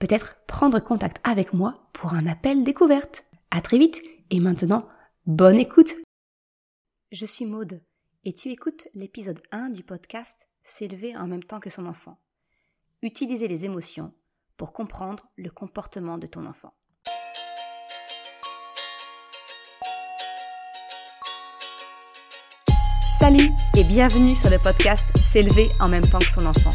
peut-être prendre contact avec moi pour un appel découverte. À très vite et maintenant, bonne écoute. Je suis Maude et tu écoutes l'épisode 1 du podcast S'élever en même temps que son enfant. Utiliser les émotions pour comprendre le comportement de ton enfant. Salut et bienvenue sur le podcast S'élever en même temps que son enfant.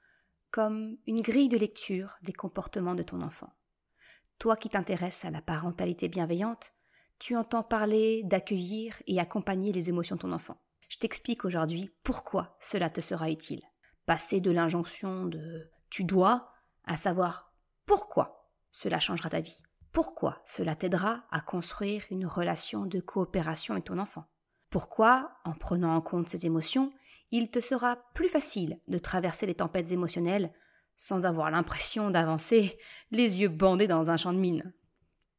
comme une grille de lecture des comportements de ton enfant. Toi qui t'intéresses à la parentalité bienveillante, tu entends parler d'accueillir et accompagner les émotions de ton enfant. Je t'explique aujourd'hui pourquoi cela te sera utile. Passer de l'injonction de tu dois à savoir pourquoi cela changera ta vie. Pourquoi cela t'aidera à construire une relation de coopération avec ton enfant? Pourquoi, en prenant en compte ces émotions, il te sera plus facile de traverser les tempêtes émotionnelles sans avoir l'impression d'avancer les yeux bandés dans un champ de mine.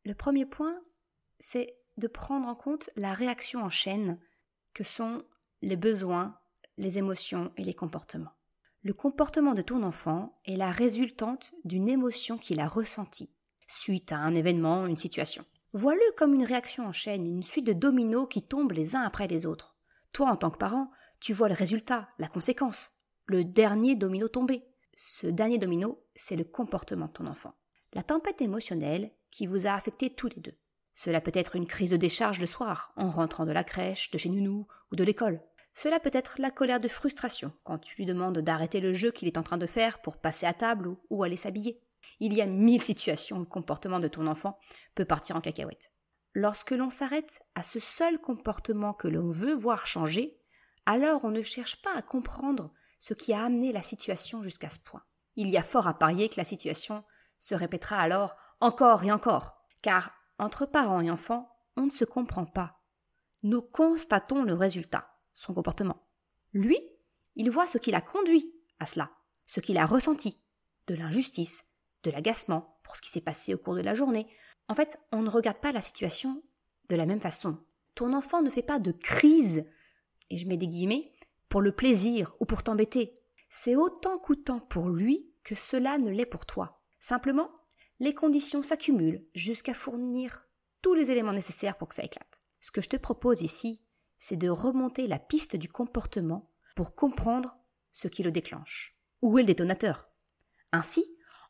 Le premier point, c'est de prendre en compte la réaction en chaîne que sont les besoins, les émotions et les comportements. Le comportement de ton enfant est la résultante d'une émotion qu'il a ressentie suite à un événement, une situation. Vois-le comme une réaction en chaîne, une suite de dominos qui tombent les uns après les autres. Toi, en tant que parent, tu vois le résultat, la conséquence, le dernier domino tombé. Ce dernier domino, c'est le comportement de ton enfant. La tempête émotionnelle qui vous a affecté tous les deux. Cela peut être une crise de décharge le soir, en rentrant de la crèche, de chez Nounou ou de l'école. Cela peut être la colère de frustration quand tu lui demandes d'arrêter le jeu qu'il est en train de faire pour passer à table ou, ou aller s'habiller. Il y a mille situations où le comportement de ton enfant peut partir en cacahuète. Lorsque l'on s'arrête à ce seul comportement que l'on veut voir changer, alors on ne cherche pas à comprendre ce qui a amené la situation jusqu'à ce point. Il y a fort à parier que la situation se répétera alors encore et encore, car entre parents et enfants, on ne se comprend pas. Nous constatons le résultat, son comportement. Lui, il voit ce qui l'a conduit à cela, ce qu'il a ressenti, de l'injustice, de l'agacement pour ce qui s'est passé au cours de la journée. En fait, on ne regarde pas la situation de la même façon. Ton enfant ne fait pas de crise et je mets des guillemets, pour le plaisir ou pour t'embêter. C'est autant coûtant pour lui que cela ne l'est pour toi. Simplement, les conditions s'accumulent jusqu'à fournir tous les éléments nécessaires pour que ça éclate. Ce que je te propose ici, c'est de remonter la piste du comportement pour comprendre ce qui le déclenche. Où est le détonateur? Ainsi,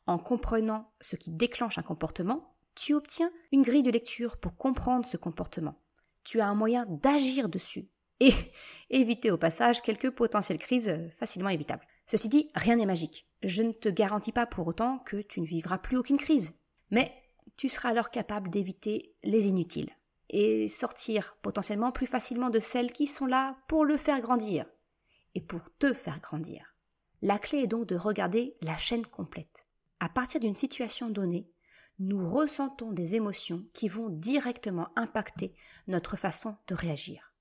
en comprenant ce qui déclenche un comportement, tu obtiens une grille de lecture pour comprendre ce comportement. Tu as un moyen d'agir dessus et éviter au passage quelques potentielles crises facilement évitables. Ceci dit, rien n'est magique. Je ne te garantis pas pour autant que tu ne vivras plus aucune crise, mais tu seras alors capable d'éviter les inutiles et sortir potentiellement plus facilement de celles qui sont là pour le faire grandir et pour te faire grandir. La clé est donc de regarder la chaîne complète. À partir d'une situation donnée, nous ressentons des émotions qui vont directement impacter notre façon de réagir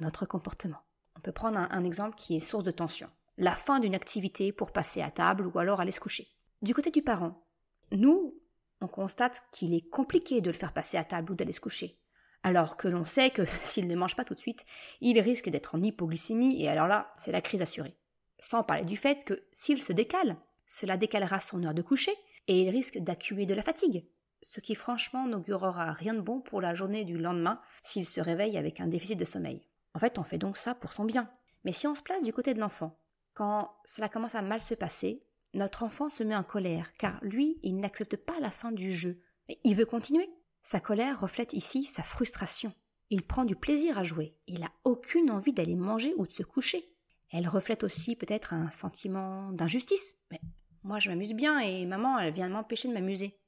notre comportement. On peut prendre un, exemple qui est source de tension. La fin d'une activité pour passer à table ou alors aller se coucher. Du côté du parent, nous, on constate qu'il est compliqué de le faire passer à table ou d'aller se coucher. Alors que l'on sait que s'il ne mange pas tout de suite, il risque d'être en hypoglycémie et alors là, c'est la crise assurée. Sans parler du fait que s'il se décale, cela décalera son heure de coucher et il risque d'accumuler de la fatigue, ce qui franchement n'augurera rien de bon pour la journée du lendemain s'il se réveille avec un déficit de sommeil. En fait, on fait donc ça pour son bien. Mais si on se place du côté de l'enfant, quand cela commence à mal se passer, notre enfant se met en colère, car lui, il n'accepte pas la fin du jeu. Il veut continuer. Sa colère reflète ici sa frustration. Il prend du plaisir à jouer. Il n'a aucune envie d'aller manger ou de se coucher. Elle reflète aussi peut-être un sentiment d'injustice. Mais moi, je m'amuse bien et maman, elle vient m'empêcher de m'amuser.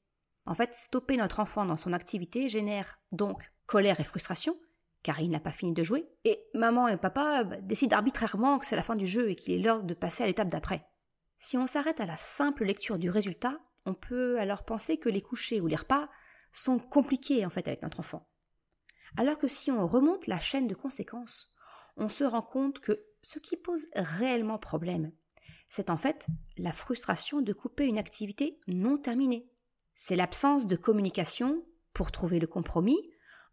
En fait, stopper notre enfant dans son activité génère donc colère et frustration, car il n'a pas fini de jouer, et maman et papa bah, décident arbitrairement que c'est la fin du jeu et qu'il est l'heure de passer à l'étape d'après. Si on s'arrête à la simple lecture du résultat, on peut alors penser que les couchers ou les repas sont compliqués en fait avec notre enfant. Alors que si on remonte la chaîne de conséquences, on se rend compte que ce qui pose réellement problème, c'est en fait la frustration de couper une activité non terminée. C'est l'absence de communication pour trouver le compromis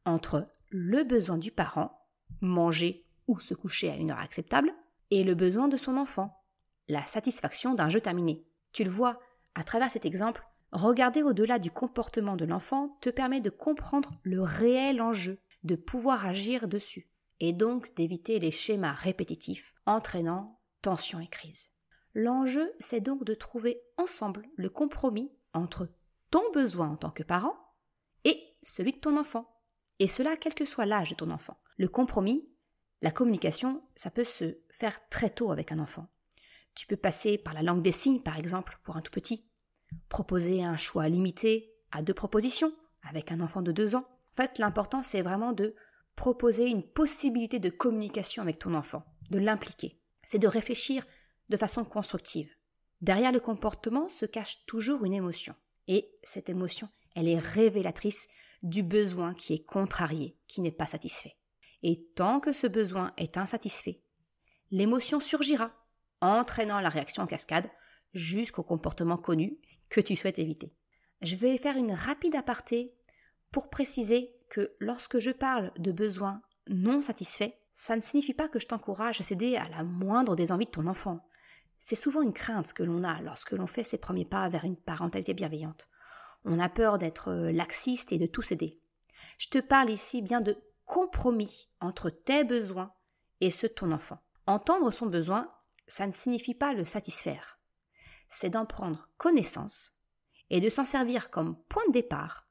entre le besoin du parent, manger ou se coucher à une heure acceptable, et le besoin de son enfant, la satisfaction d'un jeu terminé. Tu le vois, à travers cet exemple, regarder au-delà du comportement de l'enfant te permet de comprendre le réel enjeu, de pouvoir agir dessus, et donc d'éviter les schémas répétitifs entraînant tension et crise. L'enjeu, c'est donc de trouver ensemble le compromis entre ton besoin en tant que parent et celui de ton enfant. Et cela quel que soit l'âge de ton enfant. Le compromis, la communication, ça peut se faire très tôt avec un enfant. Tu peux passer par la langue des signes, par exemple, pour un tout petit. Proposer un choix limité à deux propositions avec un enfant de deux ans. En fait, l'important, c'est vraiment de proposer une possibilité de communication avec ton enfant, de l'impliquer. C'est de réfléchir de façon constructive. Derrière le comportement se cache toujours une émotion. Et cette émotion, elle est révélatrice du besoin qui est contrarié, qui n'est pas satisfait. Et tant que ce besoin est insatisfait, l'émotion surgira, entraînant la réaction en cascade jusqu'au comportement connu que tu souhaites éviter. Je vais faire une rapide aparté pour préciser que lorsque je parle de besoins non satisfaits, ça ne signifie pas que je t'encourage à céder à la moindre des envies de ton enfant. C'est souvent une crainte que l'on a lorsque l'on fait ses premiers pas vers une parentalité bienveillante. On a peur d'être laxiste et de tout céder. Je te parle ici bien de compromis entre tes besoins et ceux de ton enfant. Entendre son besoin, ça ne signifie pas le satisfaire. C'est d'en prendre connaissance et de s'en servir comme point de départ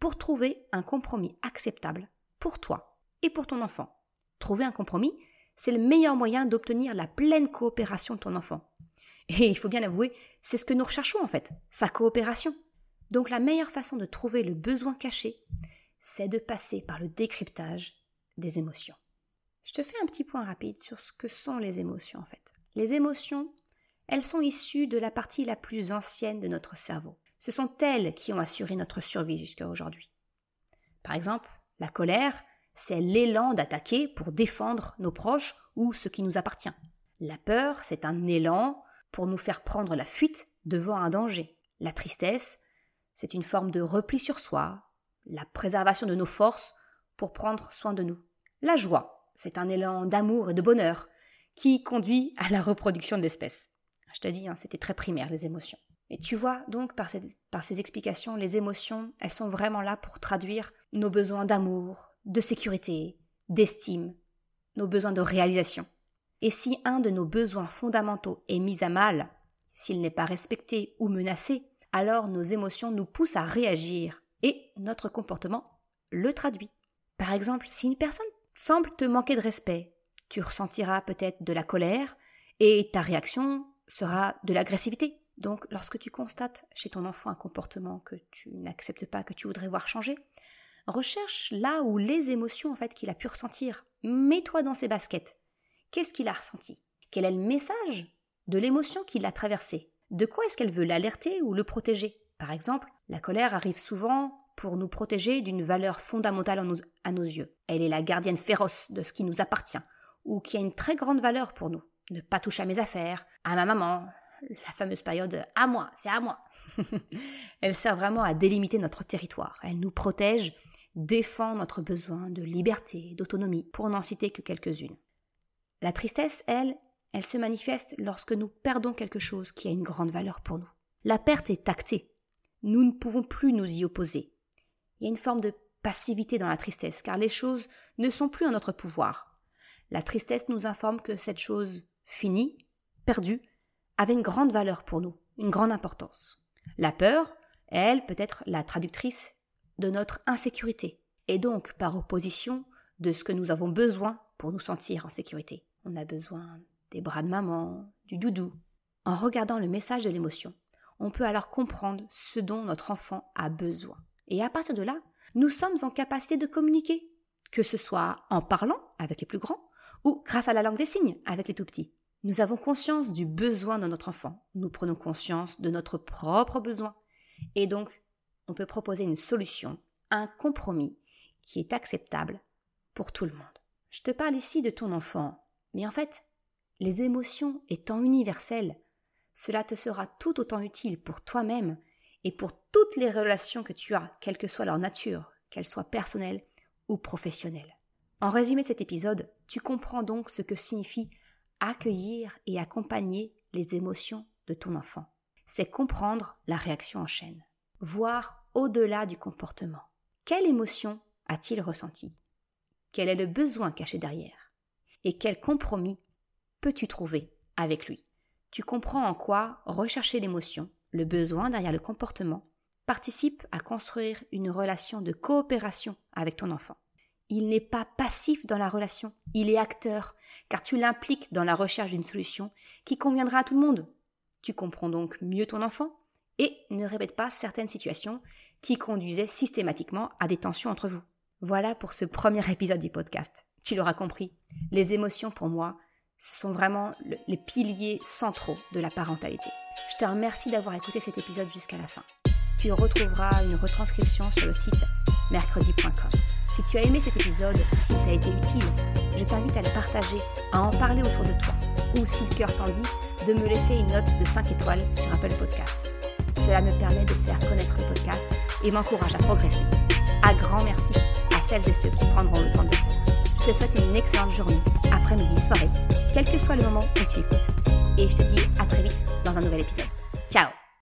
pour trouver un compromis acceptable pour toi et pour ton enfant. Trouver un compromis, c'est le meilleur moyen d'obtenir la pleine coopération de ton enfant. Et il faut bien avouer, c'est ce que nous recherchons en fait, sa coopération. Donc la meilleure façon de trouver le besoin caché, c'est de passer par le décryptage des émotions. Je te fais un petit point rapide sur ce que sont les émotions en fait. Les émotions, elles sont issues de la partie la plus ancienne de notre cerveau. Ce sont elles qui ont assuré notre survie jusqu'à aujourd'hui. Par exemple, la colère, c'est l'élan d'attaquer pour défendre nos proches ou ce qui nous appartient. La peur, c'est un élan pour nous faire prendre la fuite devant un danger. La tristesse, c'est une forme de repli sur soi, la préservation de nos forces pour prendre soin de nous. La joie, c'est un élan d'amour et de bonheur qui conduit à la reproduction de l'espèce. Je te dis, hein, c'était très primaire, les émotions. Et tu vois, donc, par, par ces explications, les émotions, elles sont vraiment là pour traduire nos besoins d'amour, de sécurité, d'estime, nos besoins de réalisation. Et si un de nos besoins fondamentaux est mis à mal, s'il n'est pas respecté ou menacé, alors nos émotions nous poussent à réagir et notre comportement le traduit. Par exemple, si une personne semble te manquer de respect, tu ressentiras peut-être de la colère et ta réaction sera de l'agressivité. Donc lorsque tu constates chez ton enfant un comportement que tu n'acceptes pas, que tu voudrais voir changer, recherche là où les émotions en fait qu'il a pu ressentir. Mets-toi dans ses baskets. Qu'est-ce qu'il a ressenti? Quel est le message de l'émotion qui l'a traversé de quoi est-ce qu'elle veut l'alerter ou le protéger? Par exemple, la colère arrive souvent pour nous protéger d'une valeur fondamentale à nos yeux. Elle est la gardienne féroce de ce qui nous appartient, ou qui a une très grande valeur pour nous. Ne pas toucher à mes affaires, à ma maman, la fameuse période à moi, c'est à moi. Elle sert vraiment à délimiter notre territoire. Elle nous protège, défend notre besoin de liberté, d'autonomie, pour n'en citer que quelques-unes. La tristesse, elle, elle se manifeste lorsque nous perdons quelque chose qui a une grande valeur pour nous. La perte est actée. Nous ne pouvons plus nous y opposer. Il y a une forme de passivité dans la tristesse, car les choses ne sont plus en notre pouvoir. La tristesse nous informe que cette chose finie, perdue, avait une grande valeur pour nous, une grande importance. La peur, elle, peut être la traductrice de notre insécurité, et donc, par opposition, de ce que nous avons besoin pour nous sentir en sécurité. On a besoin des bras de maman, du doudou. En regardant le message de l'émotion, on peut alors comprendre ce dont notre enfant a besoin. Et à partir de là, nous sommes en capacité de communiquer, que ce soit en parlant avec les plus grands ou grâce à la langue des signes avec les tout petits. Nous avons conscience du besoin de notre enfant, nous prenons conscience de notre propre besoin, et donc on peut proposer une solution, un compromis qui est acceptable pour tout le monde. Je te parle ici de ton enfant, mais en fait, les émotions étant universelles, cela te sera tout autant utile pour toi-même et pour toutes les relations que tu as, quelle que soit leur nature, qu'elles soient personnelles ou professionnelles. En résumé de cet épisode, tu comprends donc ce que signifie accueillir et accompagner les émotions de ton enfant. C'est comprendre la réaction en chaîne, voir au-delà du comportement. Quelle émotion a-t-il ressenti? Quel est le besoin caché derrière? Et quel compromis peux-tu trouver avec lui? Tu comprends en quoi rechercher l'émotion, le besoin derrière le comportement, participe à construire une relation de coopération avec ton enfant. Il n'est pas passif dans la relation, il est acteur, car tu l'impliques dans la recherche d'une solution qui conviendra à tout le monde. Tu comprends donc mieux ton enfant et ne répète pas certaines situations qui conduisaient systématiquement à des tensions entre vous. Voilà pour ce premier épisode du podcast. Tu l'auras compris, les émotions pour moi ce sont vraiment les piliers centraux de la parentalité. Je te remercie d'avoir écouté cet épisode jusqu'à la fin. Tu retrouveras une retranscription sur le site mercredi.com. Si tu as aimé cet épisode, s'il t'a été utile, je t'invite à le partager, à en parler autour de toi, ou si le cœur t'en dit, de me laisser une note de 5 étoiles sur Apple Podcast. Cela me permet de faire connaître le podcast et m'encourage à progresser. À grand merci à celles et ceux qui prendront le temps de le faire. Te souhaite une excellente journée, après-midi, soirée, quel que soit le moment où tu écoutes. Et je te dis à très vite dans un nouvel épisode.